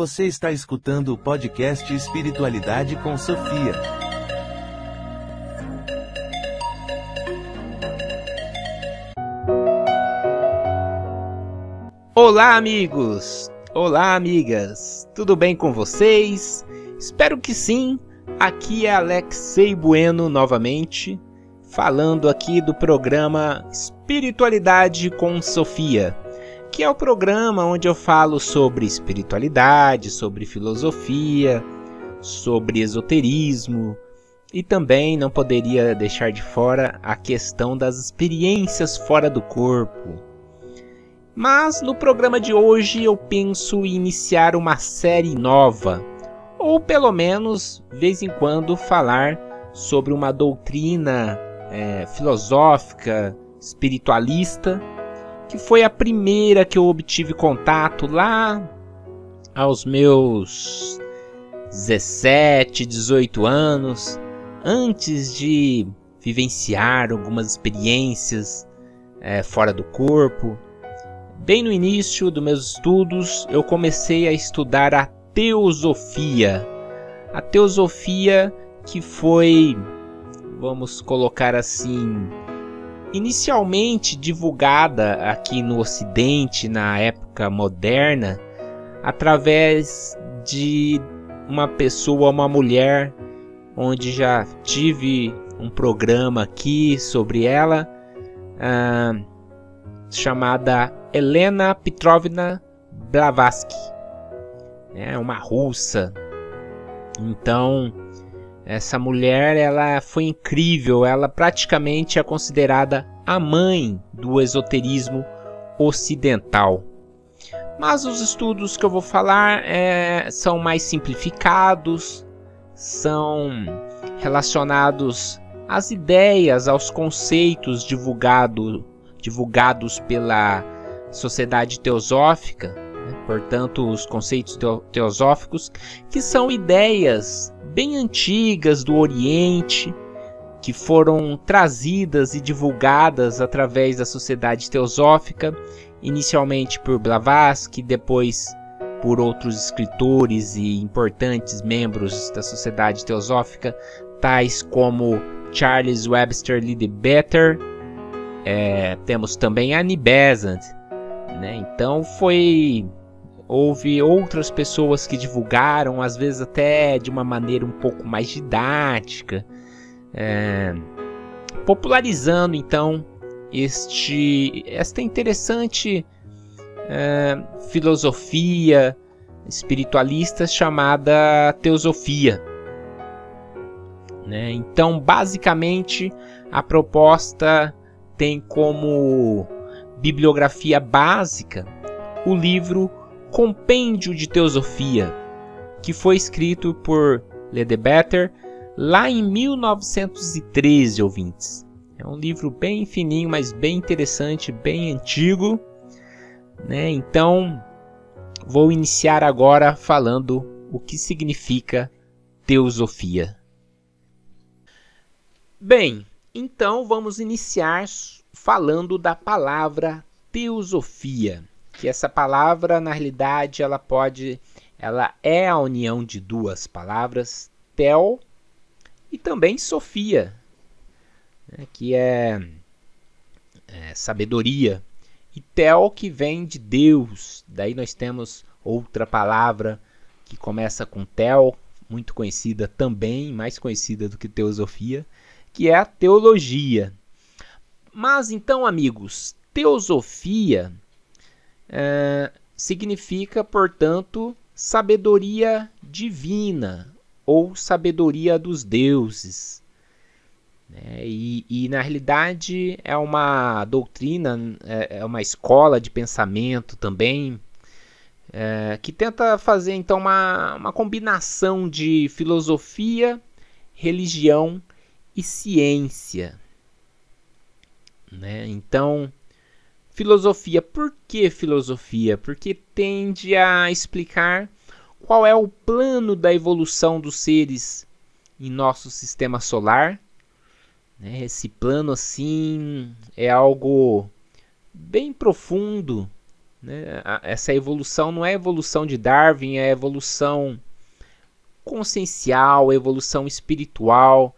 Você está escutando o podcast Espiritualidade com Sofia. Olá, amigos! Olá, amigas! Tudo bem com vocês? Espero que sim. Aqui é Alexei Bueno novamente, falando aqui do programa Espiritualidade com Sofia que é o programa onde eu falo sobre espiritualidade, sobre filosofia, sobre esoterismo e também não poderia deixar de fora a questão das experiências fora do corpo. Mas no programa de hoje eu penso em iniciar uma série nova, ou pelo menos, vez em quando, falar sobre uma doutrina é, filosófica, espiritualista que foi a primeira que eu obtive contato lá aos meus 17, 18 anos, antes de vivenciar algumas experiências é, fora do corpo. Bem no início dos meus estudos, eu comecei a estudar a teosofia. A teosofia que foi, vamos colocar assim, inicialmente divulgada aqui no Ocidente na época moderna através de uma pessoa, uma mulher, onde já tive um programa aqui sobre ela, uh, chamada Helena Petrovna Blavatsky, é uma russa. Então essa mulher, ela foi incrível, ela praticamente é considerada a mãe do esoterismo ocidental. Mas os estudos que eu vou falar é, são mais simplificados, são relacionados às ideias, aos conceitos divulgado, divulgados pela sociedade teosófica? Portanto, os conceitos teosóficos, que são ideias bem antigas do Oriente, que foram trazidas e divulgadas através da sociedade teosófica, inicialmente por Blavatsky, depois por outros escritores e importantes membros da sociedade teosófica, tais como Charles Webster Leadbeater, é, temos também Annie Besant, né? Então foi houve outras pessoas que divulgaram, às vezes até de uma maneira um pouco mais didática, é, popularizando então este esta interessante é, filosofia espiritualista chamada teosofia. Né? Então, basicamente, a proposta tem como bibliografia básica o livro Compêndio de Teosofia, que foi escrito por Ledebetter lá em 1913, ouvintes. É um livro bem fininho, mas bem interessante, bem antigo. Né? Então, vou iniciar agora falando o que significa teosofia. Bem, então vamos iniciar falando da palavra teosofia que essa palavra na realidade ela pode ela é a união de duas palavras tel e também sofia né, que é, é, sabedoria. E tel que vem de Deus. Daí nós temos outra palavra que começa com tel muito conhecida também mais conhecida do que teosofia que é a teologia. Mas então amigos teosofia é, significa, portanto, sabedoria divina ou sabedoria dos deuses. É, e, e, na realidade é uma doutrina, é, é uma escola de pensamento também, é, que tenta fazer então uma, uma combinação de filosofia, religião e ciência. Né? Então, Filosofia. Por que filosofia? Porque tende a explicar qual é o plano da evolução dos seres em nosso sistema solar. Né? Esse plano, assim, é algo bem profundo Né? Essa evolução não é evolução de Darwin, é evolução consciencial, evolução espiritual,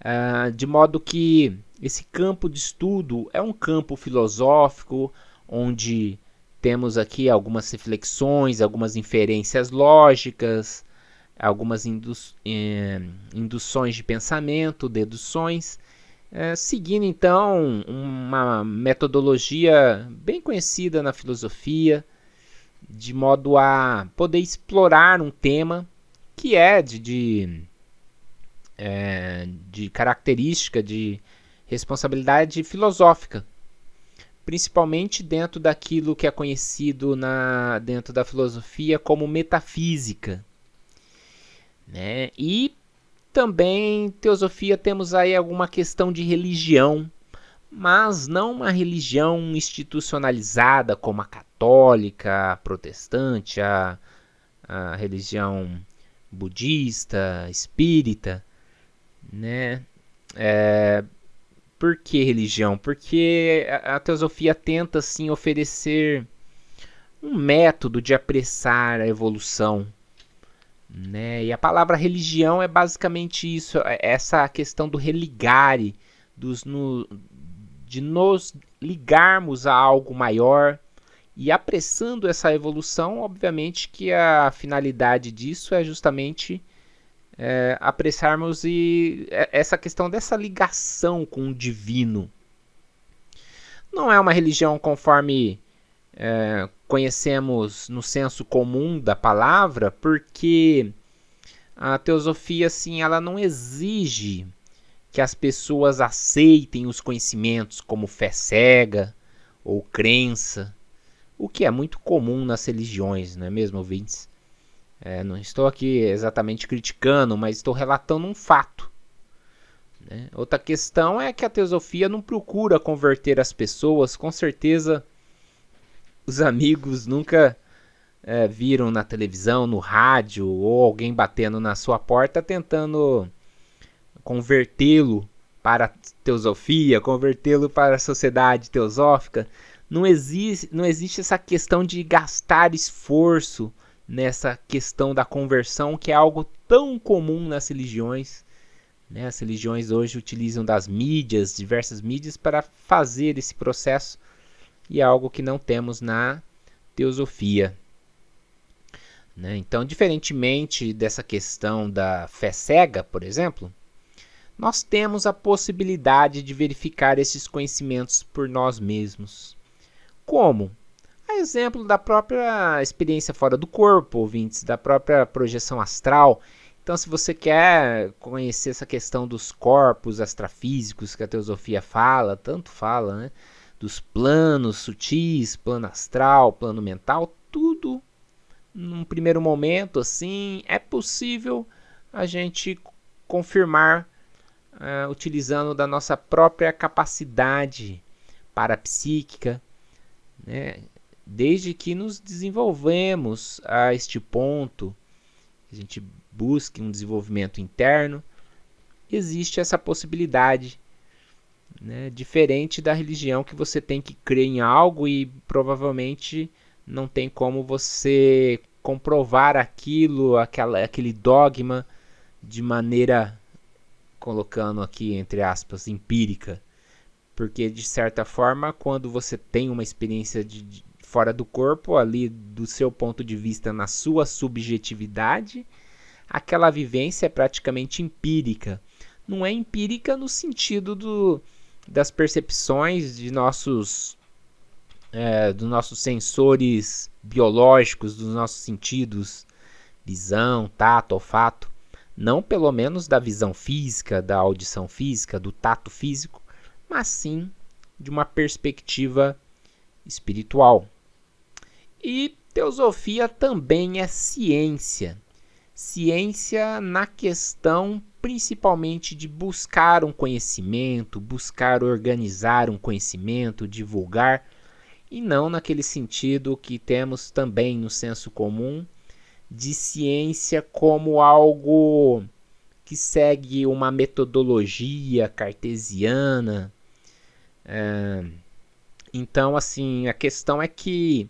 uh, de modo que esse campo de estudo é um campo filosófico onde temos aqui algumas reflexões, algumas inferências lógicas, algumas indu eh, induções de pensamento, deduções, eh, seguindo então uma metodologia bem conhecida na filosofia, de modo a poder explorar um tema que é de, de, é, de característica de responsabilidade filosófica, principalmente dentro daquilo que é conhecido na, dentro da filosofia como metafísica. Né? E também teosofia temos aí alguma questão de religião, mas não uma religião institucionalizada como a católica, a protestante, a, a religião budista, espírita, né? É, por que religião? Porque a, teosofia tenta assim oferecer um método de apressar a evolução, né? E a palavra religião é basicamente isso, é essa questão do religare, dos no, de nos ligarmos a algo maior, e apressando essa evolução, obviamente que a finalidade disso é justamente é, apressarmos e é, essa questão dessa ligação com o divino. Não é uma religião conforme é, conhecemos no senso comum da palavra, porque a teosofia assim, ela não exige que as pessoas aceitem os conhecimentos como fé cega ou crença o que é muito comum nas religiões, não é mesmo, ouvintes? É, não estou aqui exatamente criticando, mas estou relatando um fato. Né? Outra questão é que a teosofia não procura converter as pessoas, com certeza os amigos nunca é, viram na televisão, no rádio, ou alguém batendo na sua porta tentando convertê-lo para a teosofia, convertê-lo para a sociedade teosófica não existe, não existe essa questão de gastar esforço nessa questão da conversão, que é algo tão comum nas religiões. Né? As religiões hoje utilizam das mídias, diversas mídias, para fazer esse processo, e é algo que não temos na teosofia. Né? Então, diferentemente dessa questão da fé cega, por exemplo, nós temos a possibilidade de verificar esses conhecimentos por nós mesmos. Como? Exemplo da própria experiência fora do corpo, ouvintes, da própria projeção astral. Então, se você quer conhecer essa questão dos corpos astrafísicos que a teosofia fala, tanto fala, né? Dos planos sutis, plano astral, plano mental, tudo num primeiro momento, assim, é possível a gente confirmar uh, utilizando da nossa própria capacidade parapsíquica né? Desde que nos desenvolvemos a este ponto, a gente busque um desenvolvimento interno, existe essa possibilidade. Né? Diferente da religião que você tem que crer em algo e provavelmente não tem como você comprovar aquilo, aquela, aquele dogma de maneira, colocando aqui entre aspas, empírica. Porque, de certa forma, quando você tem uma experiência de, fora do corpo, ali do seu ponto de vista, na sua subjetividade, aquela vivência é praticamente empírica. Não é empírica no sentido do, das percepções de nossos, é, dos nossos sensores biológicos, dos nossos sentidos, visão, tato, olfato. Não pelo menos da visão física, da audição física, do tato físico, mas sim de uma perspectiva espiritual. E teosofia também é ciência. Ciência na questão principalmente de buscar um conhecimento, buscar organizar um conhecimento, divulgar, e não naquele sentido que temos também no senso comum de ciência como algo que segue uma metodologia cartesiana, é, então, assim, a questão é que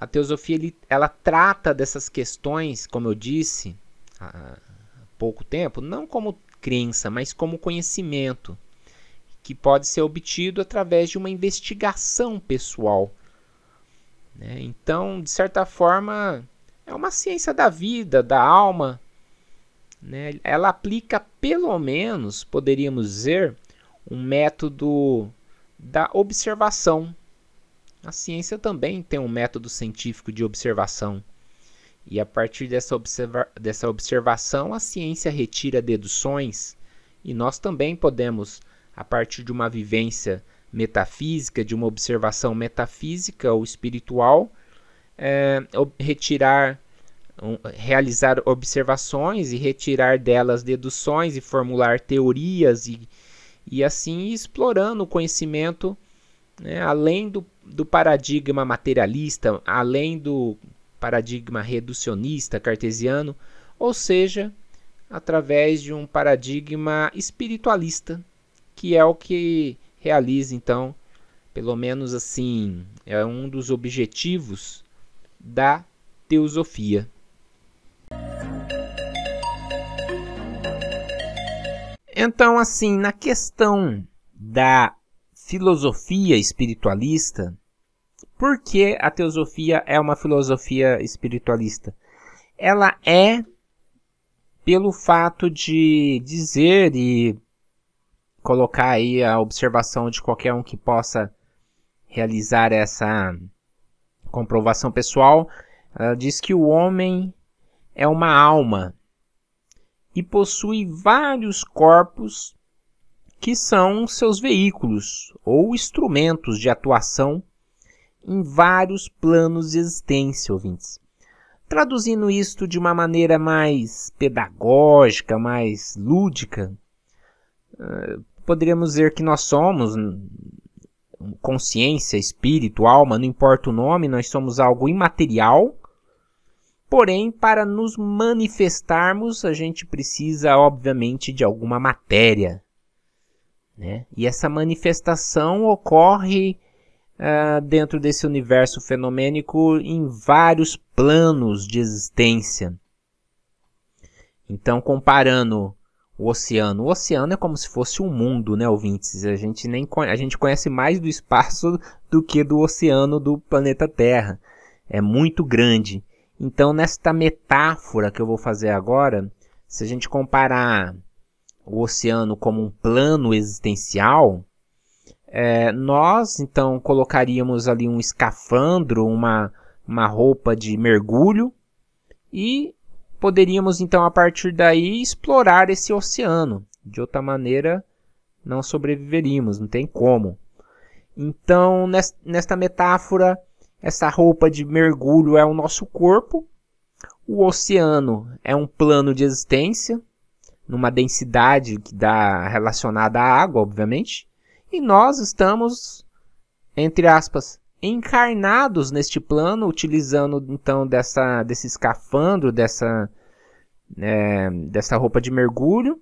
a teosofia ele, ela trata dessas questões, como eu disse há pouco tempo, não como crença, mas como conhecimento que pode ser obtido através de uma investigação pessoal. Né? Então, de certa forma, é uma ciência da vida, da alma. Né? Ela aplica, pelo menos, poderíamos dizer, um método da observação. A ciência também tem um método científico de observação. E a partir dessa, observa dessa observação, a ciência retira deduções, e nós também podemos, a partir de uma vivência metafísica, de uma observação metafísica ou espiritual, é, retirar, um, realizar observações e retirar delas deduções e formular teorias e, e assim explorando o conhecimento né, além do, do paradigma materialista, além do paradigma reducionista cartesiano, ou seja, através de um paradigma espiritualista, que é o que realiza então, pelo menos assim, é um dos objetivos da teosofia. Então, assim, na questão da filosofia espiritualista, por que a teosofia é uma filosofia espiritualista? Ela é pelo fato de dizer e colocar aí a observação de qualquer um que possa realizar essa comprovação pessoal, ela diz que o homem é uma alma e possui vários corpos que são seus veículos ou instrumentos de atuação em vários planos de existência, ouvintes. Traduzindo isto de uma maneira mais pedagógica, mais lúdica, eh, poderíamos dizer que nós somos consciência, espírito, alma, não importa o nome, nós somos algo imaterial. Porém, para nos manifestarmos, a gente precisa, obviamente, de alguma matéria. Né? E essa manifestação ocorre uh, dentro desse universo fenomênico em vários planos de existência. Então, comparando o oceano, o oceano é como se fosse um mundo, né, ouvintes? A gente nem a gente conhece mais do espaço do que do oceano do planeta Terra. É muito grande. Então, nesta metáfora que eu vou fazer agora, se a gente comparar o oceano como um plano existencial, é, nós então colocaríamos ali um escafandro, uma, uma roupa de mergulho e poderíamos então a partir daí explorar esse oceano. De outra maneira, não sobreviveríamos, não tem como. Então, nesta metáfora, essa roupa de mergulho é o nosso corpo, o oceano é um plano de existência, numa densidade que dá relacionada à água, obviamente, e nós estamos, entre aspas, encarnados neste plano, utilizando então dessa, desse escafandro, dessa, é, dessa roupa de mergulho,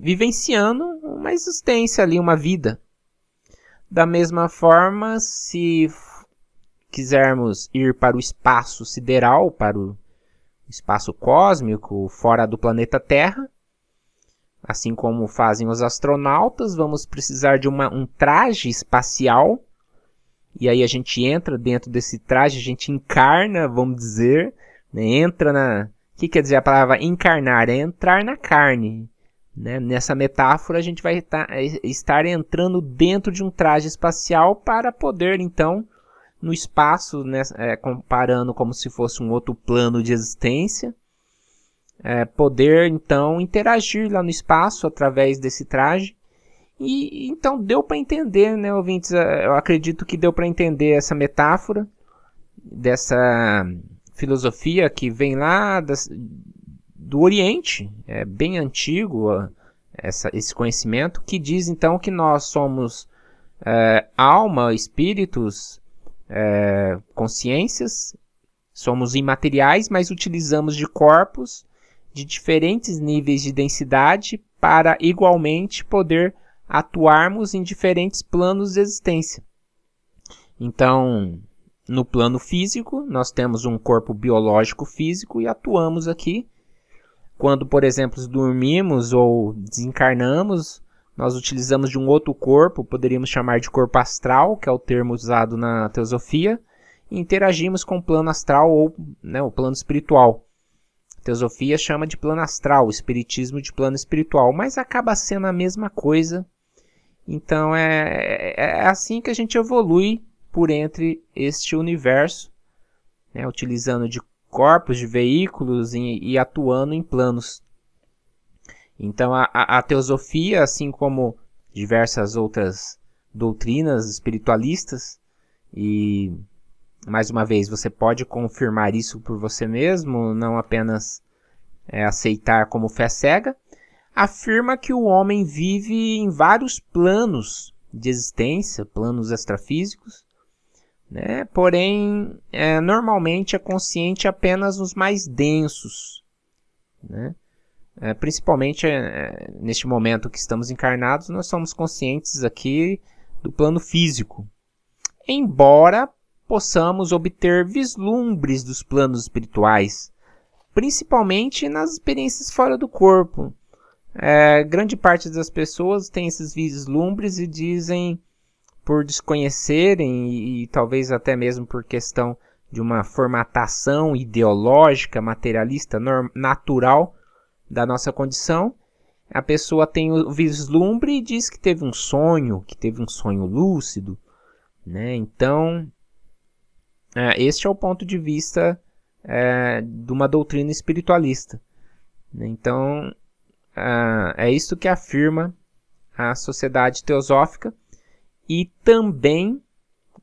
vivenciando uma existência ali, uma vida. Da mesma forma, se quisermos ir para o espaço sideral, para o espaço cósmico, fora do planeta Terra, Assim como fazem os astronautas, vamos precisar de uma, um traje espacial. E aí a gente entra dentro desse traje, a gente encarna, vamos dizer, né? entra na. O que quer dizer a palavra encarnar? É entrar na carne. Né? Nessa metáfora, a gente vai tá, estar entrando dentro de um traje espacial para poder, então, no espaço, né, é, comparando como se fosse um outro plano de existência, é, poder então interagir lá no espaço através desse traje. E então deu para entender, né, ouvintes? É, eu acredito que deu para entender essa metáfora dessa filosofia que vem lá das, do Oriente, é bem antigo essa, esse conhecimento, que diz então que nós somos é, alma, espíritos, é, consciências, somos imateriais, mas utilizamos de corpos de diferentes níveis de densidade para igualmente poder atuarmos em diferentes planos de existência. Então, no plano físico, nós temos um corpo biológico físico e atuamos aqui. Quando, por exemplo, dormimos ou desencarnamos, nós utilizamos de um outro corpo, poderíamos chamar de corpo astral, que é o termo usado na teosofia, e interagimos com o plano astral ou né, o plano espiritual. Teosofia chama de plano astral, espiritismo de plano espiritual, mas acaba sendo a mesma coisa. Então é, é, é assim que a gente evolui por entre este universo, né, utilizando de corpos, de veículos e, e atuando em planos então a, a, a teosofia, assim como diversas outras doutrinas espiritualistas, e mais uma vez você pode confirmar isso por você mesmo, não apenas é, aceitar como fé cega, afirma que o homem vive em vários planos de existência, planos extrafísicos, né? porém, é, normalmente é consciente apenas nos mais densos. Né? É, principalmente é, neste momento que estamos encarnados, nós somos conscientes aqui do plano físico. Embora possamos obter vislumbres dos planos espirituais, principalmente nas experiências fora do corpo. É, grande parte das pessoas tem esses vislumbres e dizem, por desconhecerem e, e talvez até mesmo por questão de uma formatação ideológica, materialista, natural, da nossa condição, a pessoa tem o vislumbre e diz que teve um sonho, que teve um sonho lúcido, né? Então, é, este é o ponto de vista é, de uma doutrina espiritualista. Né? Então, é, é isso que afirma a sociedade teosófica e também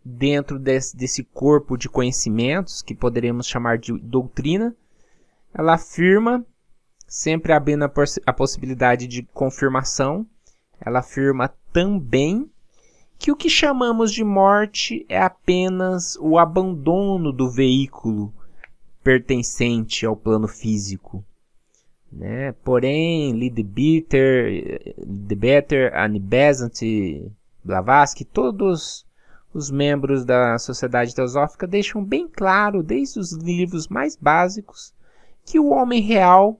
dentro desse, desse corpo de conhecimentos que poderemos chamar de doutrina, ela afirma sempre abrindo a, a possibilidade de confirmação. Ela afirma também que o que chamamos de morte é apenas o abandono do veículo pertencente ao plano físico. Né? Porém, Leadbeater, Leadbeater, Annie Besant, Blavatsky, todos os membros da Sociedade Teosófica deixam bem claro, desde os livros mais básicos, que o homem real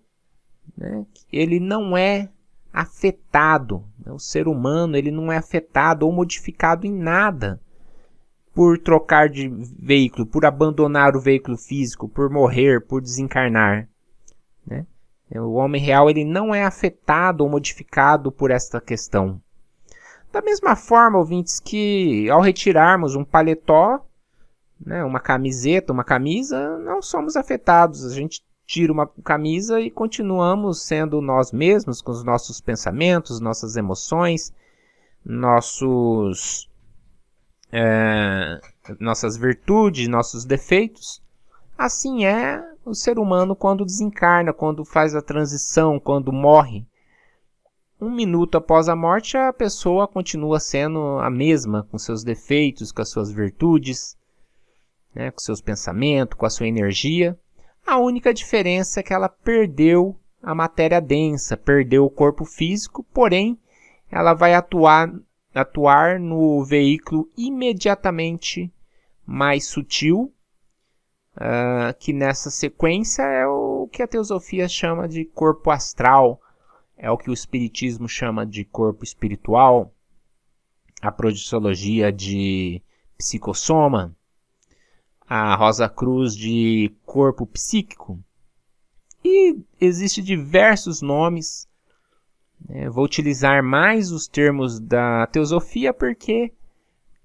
né, ele não é afetado, o ser humano ele não é afetado ou modificado em nada por trocar de veículo, por abandonar o veículo físico, por morrer, por desencarnar. Né? O homem real ele não é afetado ou modificado por esta questão. Da mesma forma, ouvintes, que ao retirarmos um paletó, né, uma camiseta, uma camisa, não somos afetados. A gente tira uma camisa e continuamos sendo nós mesmos com os nossos pensamentos, nossas emoções, nossos é, nossas virtudes, nossos defeitos. Assim é o ser humano quando desencarna, quando faz a transição, quando morre. Um minuto após a morte, a pessoa continua sendo a mesma, com seus defeitos, com as suas virtudes, né, com seus pensamentos, com a sua energia. A única diferença é que ela perdeu a matéria densa, perdeu o corpo físico, porém ela vai atuar, atuar no veículo imediatamente mais sutil, uh, que nessa sequência é o que a teosofia chama de corpo astral, é o que o espiritismo chama de corpo espiritual, a projeciologia de psicossoma, a Rosa Cruz de corpo psíquico. E existem diversos nomes. Né? Vou utilizar mais os termos da teosofia porque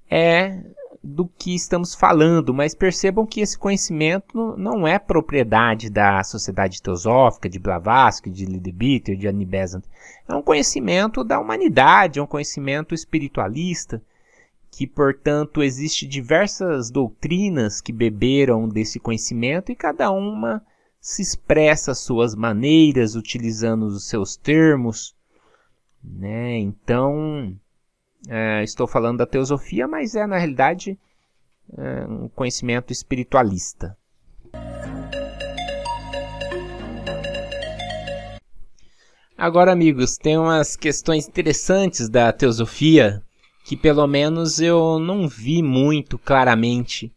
é do que estamos falando, mas percebam que esse conhecimento não é propriedade da sociedade teosófica, de Blavatsky, de Leadbeater, de Annie Besant. É um conhecimento da humanidade, é um conhecimento espiritualista que, portanto, existe diversas doutrinas que beberam desse conhecimento e cada uma se expressa as suas maneiras, utilizando os seus termos. Né? Então, é, estou falando da teosofia, mas é, na realidade, é, um conhecimento espiritualista. Agora, amigos, tem umas questões interessantes da teosofia que pelo menos eu não vi muito claramente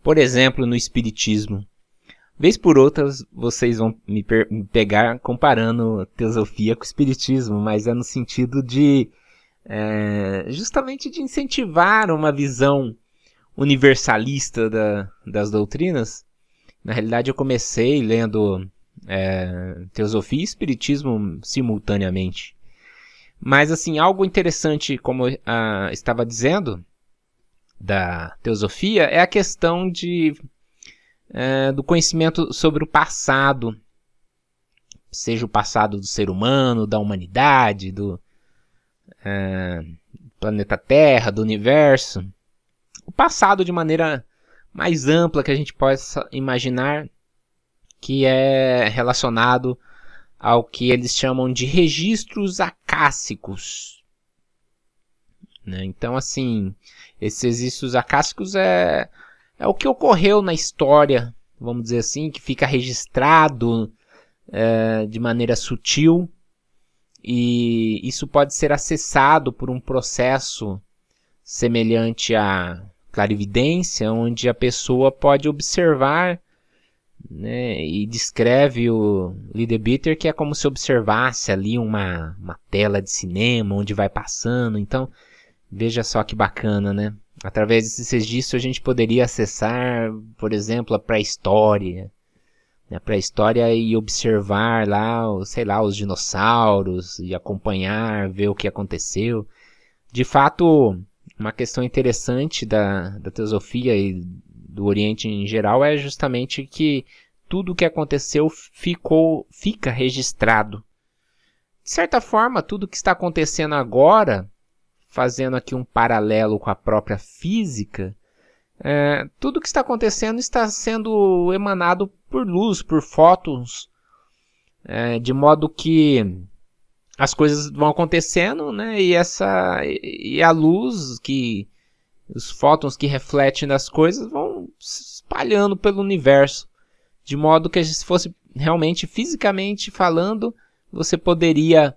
Por exemplo, no Espiritismo. Vez por outras, vocês vão me, me pegar comparando teosofia com Espiritismo, mas é no sentido de é, justamente de incentivar uma visão universalista da, das doutrinas. Na realidade, eu comecei lendo é, teosofia e espiritismo simultaneamente. Mas, assim, algo interessante, como ah, estava dizendo, da teosofia é a questão de, é, do conhecimento sobre o passado, seja o passado do ser humano, da humanidade, do é, planeta Terra, do universo. O passado de maneira mais ampla que a gente possa imaginar, que é relacionado ao que eles chamam de registros acássicos. Né? Então, assim, esses registros acássicos é, é o que ocorreu na história, vamos dizer assim, que fica registrado é, de maneira sutil e isso pode ser acessado por um processo semelhante à clarividência, onde a pessoa pode observar né, e descreve o Liederbitter que é como se observasse ali uma, uma tela de cinema onde vai passando. Então, veja só que bacana, né? Através desses registros a gente poderia acessar, por exemplo, a pré-história. Né? A pré-história e observar lá, sei lá, os dinossauros e acompanhar, ver o que aconteceu. De fato, uma questão interessante da, da teosofia e do Oriente em geral é justamente que tudo o que aconteceu ficou, fica registrado. De certa forma, tudo o que está acontecendo agora, fazendo aqui um paralelo com a própria física, é, tudo o que está acontecendo está sendo emanado por luz, por fótons, é, de modo que as coisas vão acontecendo, né? E essa e a luz que os fótons que refletem das coisas vão se espalhando pelo universo, de modo que se fosse realmente fisicamente falando, você poderia,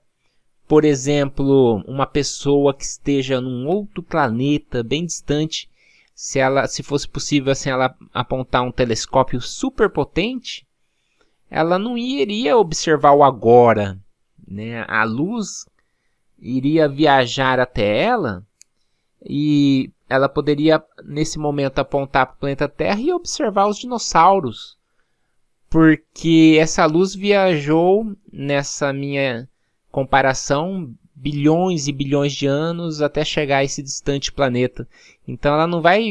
por exemplo, uma pessoa que esteja num outro planeta bem distante, se ela, se fosse possível assim, ela apontar um telescópio super potente, ela não iria observar o agora, né? A luz iria viajar até ela e ela poderia nesse momento apontar para o planeta Terra e observar os dinossauros, porque essa luz viajou nessa minha comparação bilhões e bilhões de anos até chegar a esse distante planeta. Então ela não vai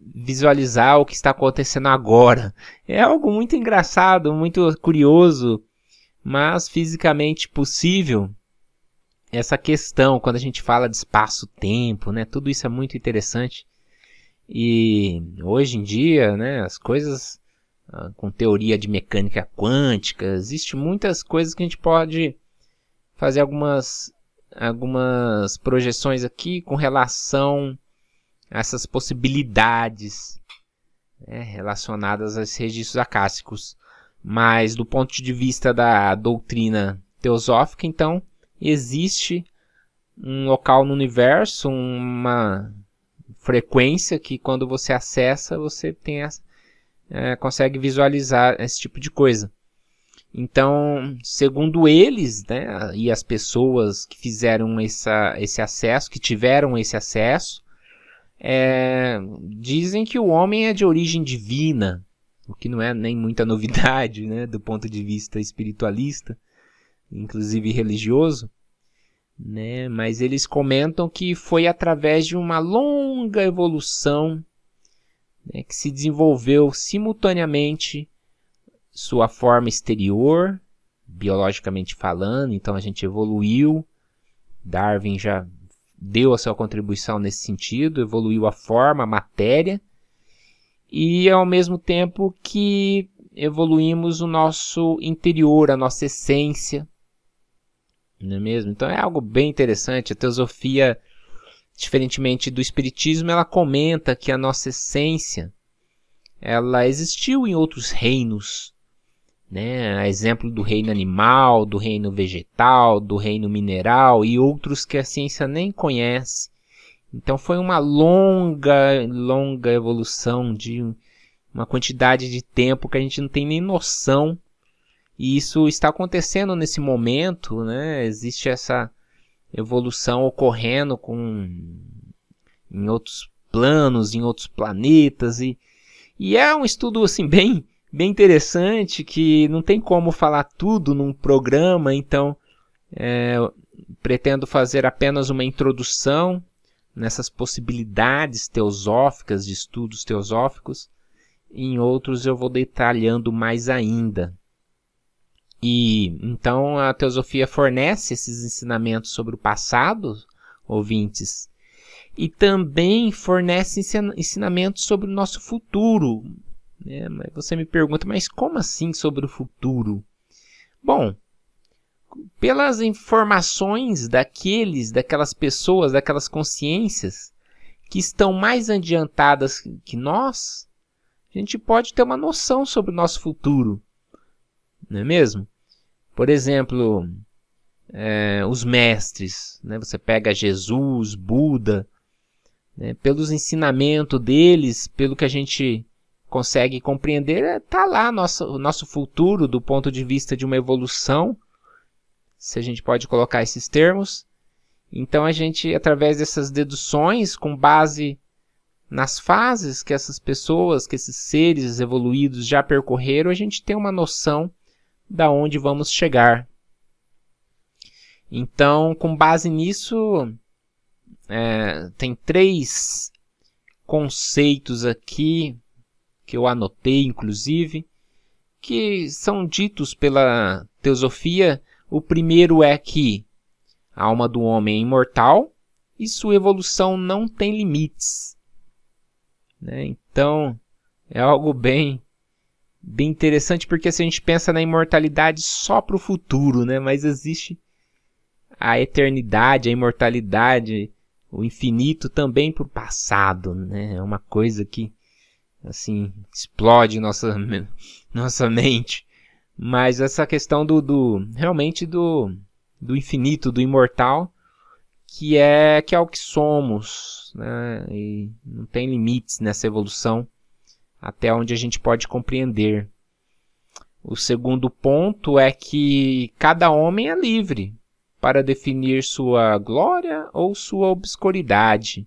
visualizar o que está acontecendo agora. É algo muito engraçado, muito curioso mas fisicamente possível essa questão quando a gente fala de espaço-tempo, né? Tudo isso é muito interessante. E hoje em dia, né, as coisas ah, com teoria de mecânica quântica, existe muitas coisas que a gente pode fazer algumas algumas projeções aqui com relação a essas possibilidades né, relacionadas a esses registros acássicos. Mas do ponto de vista da doutrina teosófica, então, existe um local no universo, uma frequência que quando você acessa, você tem é, consegue visualizar esse tipo de coisa. Então, segundo eles, né, e as pessoas que fizeram essa, esse acesso, que tiveram esse acesso, é, dizem que o homem é de origem divina, o que não é nem muita novidade, né, do ponto de vista espiritualista, inclusive religioso, né, mas eles comentam que foi através de uma longa evolução né, que se desenvolveu simultaneamente sua forma exterior, biologicamente falando, então a gente evoluiu, Darwin já deu a sua contribuição nesse sentido, evoluiu a forma, a matéria, e ao mesmo tempo que evoluímos o nosso interior, a nossa essência. Não é mesmo? Então é algo bem interessante. A teosofia, diferentemente do espiritismo, ela comenta que a nossa essência ela existiu em outros reinos, né? A exemplo do reino animal, do reino vegetal, do reino mineral e outros que a ciência nem conhece. Então foi uma longa, longa evolução de uma quantidade de tempo que a gente não tem nem noção. E isso está acontecendo nesse momento, né? Existe essa evolução ocorrendo com em outros planos, em outros planetas e, e é um estudo assim bem bem interessante que não tem como falar tudo num programa, então é, pretendo fazer apenas uma introdução nessas possibilidades teosóficas, de estudos teosóficos. Em outros eu vou detalhando mais ainda. E então a teosofia fornece esses ensinamentos sobre o passado, ouvintes, e também fornece ensinamentos sobre o nosso futuro. É, você me pergunta, mas como assim sobre o futuro? Bom, pelas informações daqueles, daquelas pessoas, daquelas consciências que estão mais adiantadas que nós, a gente pode ter uma noção sobre o nosso futuro, não é mesmo? Por exemplo, é, os mestres, né? você pega Jesus, Buda, né? pelos ensinamentos deles, pelo que a gente consegue compreender, está lá nosso, o nosso futuro do ponto de vista de uma evolução se a gente pode colocar esses termos. Então a gente, através dessas deduções, com base nas fases que essas pessoas, que esses seres evoluídos já percorreram, a gente tem uma noção da onde vamos chegar. Então, com base nisso, é, tem três conceitos aqui que eu anotei, inclusive, que são ditos pela teosofia o primeiro é que a alma do homem é imortal e sua evolução não tem limites. Né? Então, é algo bem, bem interessante, porque se a gente pensa na imortalidade só para o futuro, né? mas existe a eternidade, a imortalidade, o infinito também para o passado. Né? É uma coisa que assim explode nossa, nossa mente. Mas essa questão do, do realmente do, do infinito, do imortal, que é que é o que somos, né? E não tem limites nessa evolução até onde a gente pode compreender. O segundo ponto é que cada homem é livre para definir sua glória ou sua obscuridade.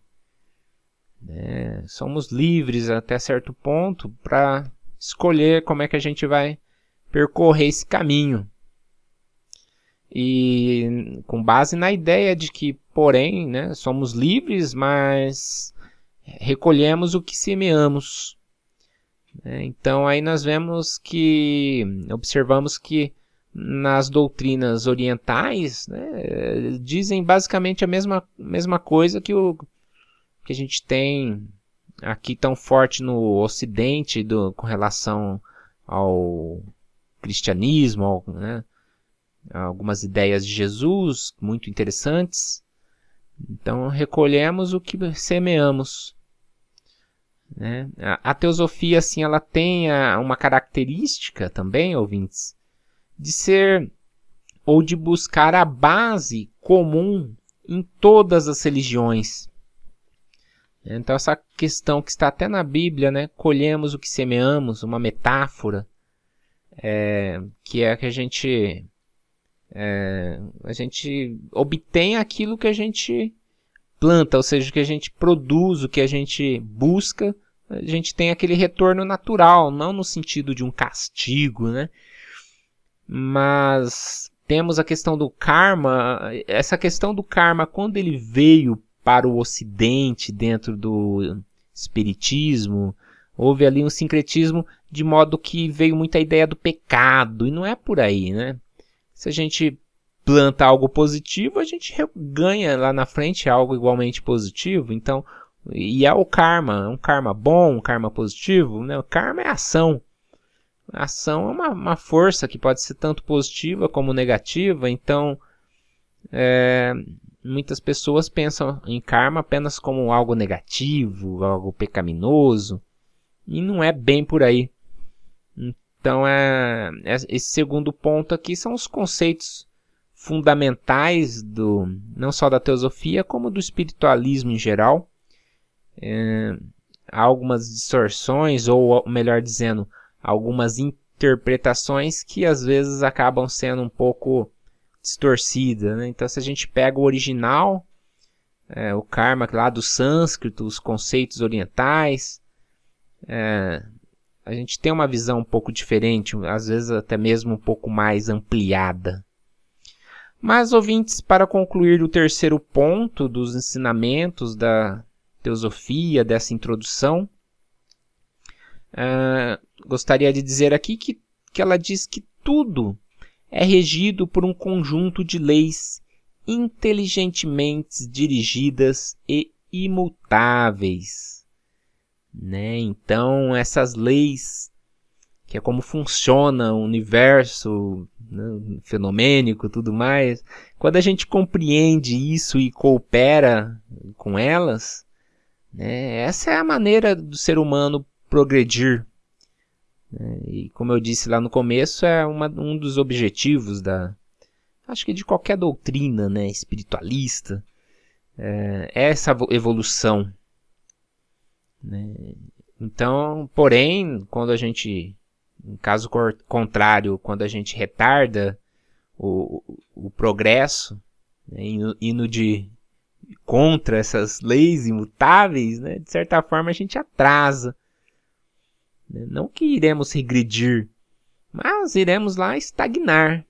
Né? Somos livres até certo ponto para escolher como é que a gente vai percorrer esse caminho. E com base na ideia de que, porém, né, somos livres, mas recolhemos o que semeamos. É, então aí nós vemos que, observamos que nas doutrinas orientais né, dizem basicamente a mesma, mesma coisa que, o, que a gente tem aqui tão forte no Ocidente do, com relação ao cristianismo, né? algumas ideias de Jesus muito interessantes. Então recolhemos o que semeamos. Né? A, teosofia assim, ela tem uma característica também, ouvintes, de ser ou de buscar a base comum em todas as religiões. Então essa questão que está até na Bíblia, né? Colhemos o que semeamos, uma metáfora é, que é que a gente é, a gente obtém aquilo que a gente planta, ou seja, que a gente produz, o que a gente busca, a gente tem aquele retorno natural, não no sentido de um castigo, né? Mas temos a questão do karma, essa questão do karma quando ele veio para o ocidente dentro do espiritismo, houve ali um sincretismo de modo que veio muita ideia do pecado, e não é por aí, né? Se a gente planta algo positivo, a gente ganha lá na frente algo igualmente positivo, então, e é o karma, um karma bom, um karma positivo, né? O karma é ação. A ação é uma, uma força que pode ser tanto positiva como negativa, então é, muitas pessoas pensam em karma apenas como algo negativo, algo pecaminoso, e não é bem por aí. Então, é, é, esse segundo ponto aqui são os conceitos fundamentais do não só da teosofia como do espiritualismo em geral. É, há algumas distorções, ou melhor dizendo, algumas interpretações que às vezes acabam sendo um pouco distorcidas. Né? Então, se a gente pega o original, é, o karma lá do sânscrito, os conceitos orientais, é, a gente tem uma visão um pouco diferente, às vezes até mesmo um pouco mais ampliada. Mas, ouvintes, para concluir o terceiro ponto dos ensinamentos da teosofia, dessa introdução, uh, gostaria de dizer aqui que, que ela diz que tudo é regido por um conjunto de leis inteligentemente dirigidas e imutáveis. Né? Então, essas leis, que é como funciona o universo né, fenomênico tudo mais, quando a gente compreende isso e coopera com elas, né, essa é a maneira do ser humano progredir. Né? E como eu disse lá no começo, é uma, um dos objetivos da, acho que de qualquer doutrina né, espiritualista, é, é essa evolução. Né? Então, porém, quando a gente, em caso contrário, quando a gente retarda o, o progresso, né, indo, de contra essas leis imutáveis, né, de certa forma a gente atrasa. Né? Não que iremos regredir, mas iremos lá estagnar.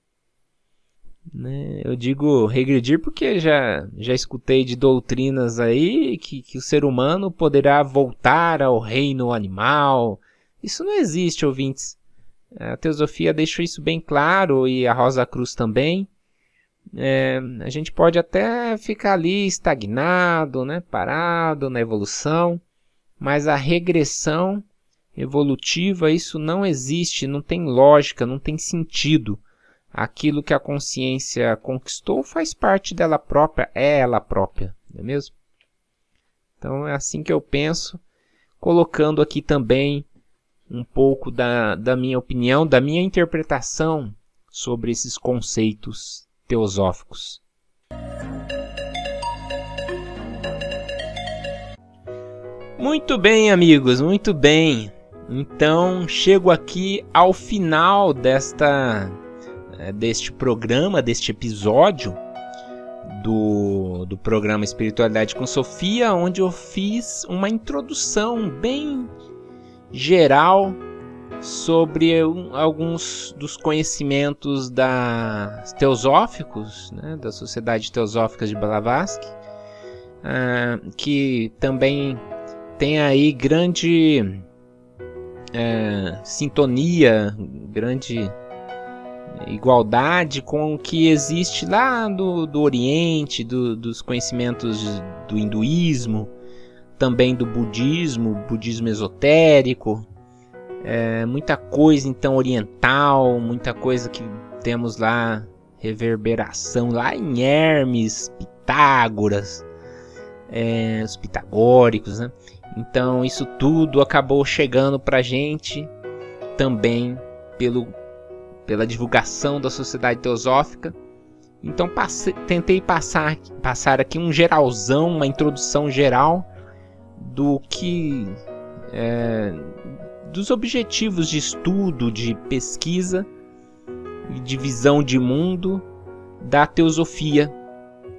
Né? Eu digo regredir porque já, já escutei de doutrinas aí que, que o ser humano poderá voltar ao reino animal. Isso não existe, ouvintes. A teosofia deixa isso bem claro e a Rosa Cruz também. É, a gente pode até ficar ali estagnado, né, parado na evolução, mas a regressão evolutiva, isso não existe, não tem lógica, não tem sentido aquilo que a consciência conquistou faz parte dela própria, é ela própria, não é mesmo? Então é assim que eu penso, colocando aqui também um pouco da, da minha opinião, da minha interpretação sobre esses conceitos teosóficos. Muito bem, amigos, muito bem. Então chego aqui ao final desta é, deste programa, deste episódio do, do programa Espiritualidade com Sofia, onde eu fiz uma introdução bem geral sobre alguns dos conhecimentos da, teosóficos, né, da Sociedade Teosófica de Blavatsky, uh, que também tem aí grande uh, sintonia, grande igualdade com o que existe lá do, do Oriente, do, dos conhecimentos do hinduísmo, também do budismo, budismo esotérico, é, muita coisa então oriental, muita coisa que temos lá reverberação lá em Hermes, Pitágoras, é, os pitagóricos, né? Então isso tudo acabou chegando para gente também pelo pela divulgação da Sociedade Teosófica. Então passe, tentei passar, passar aqui um geralzão, uma introdução geral do que é, dos objetivos de estudo, de pesquisa e de visão de mundo da teosofia,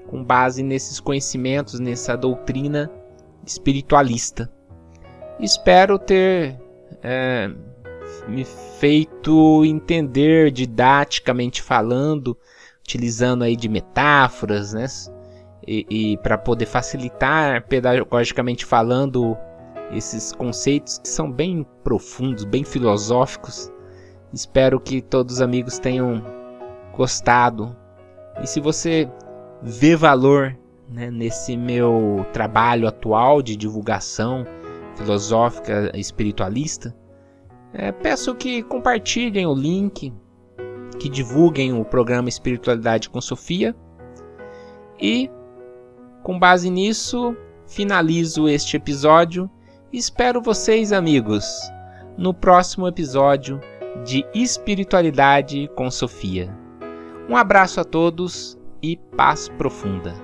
com base nesses conhecimentos, nessa doutrina espiritualista. Espero ter é, me feito entender didaticamente falando, utilizando aí de metáforas, né? E, e para poder facilitar pedagogicamente falando esses conceitos que são bem profundos, bem filosóficos. Espero que todos os amigos tenham gostado. E se você vê valor né, nesse meu trabalho atual de divulgação filosófica espiritualista, é, peço que compartilhem o link, que divulguem o programa Espiritualidade com Sofia. E, com base nisso, finalizo este episódio e espero vocês, amigos, no próximo episódio de Espiritualidade com Sofia. Um abraço a todos e paz profunda.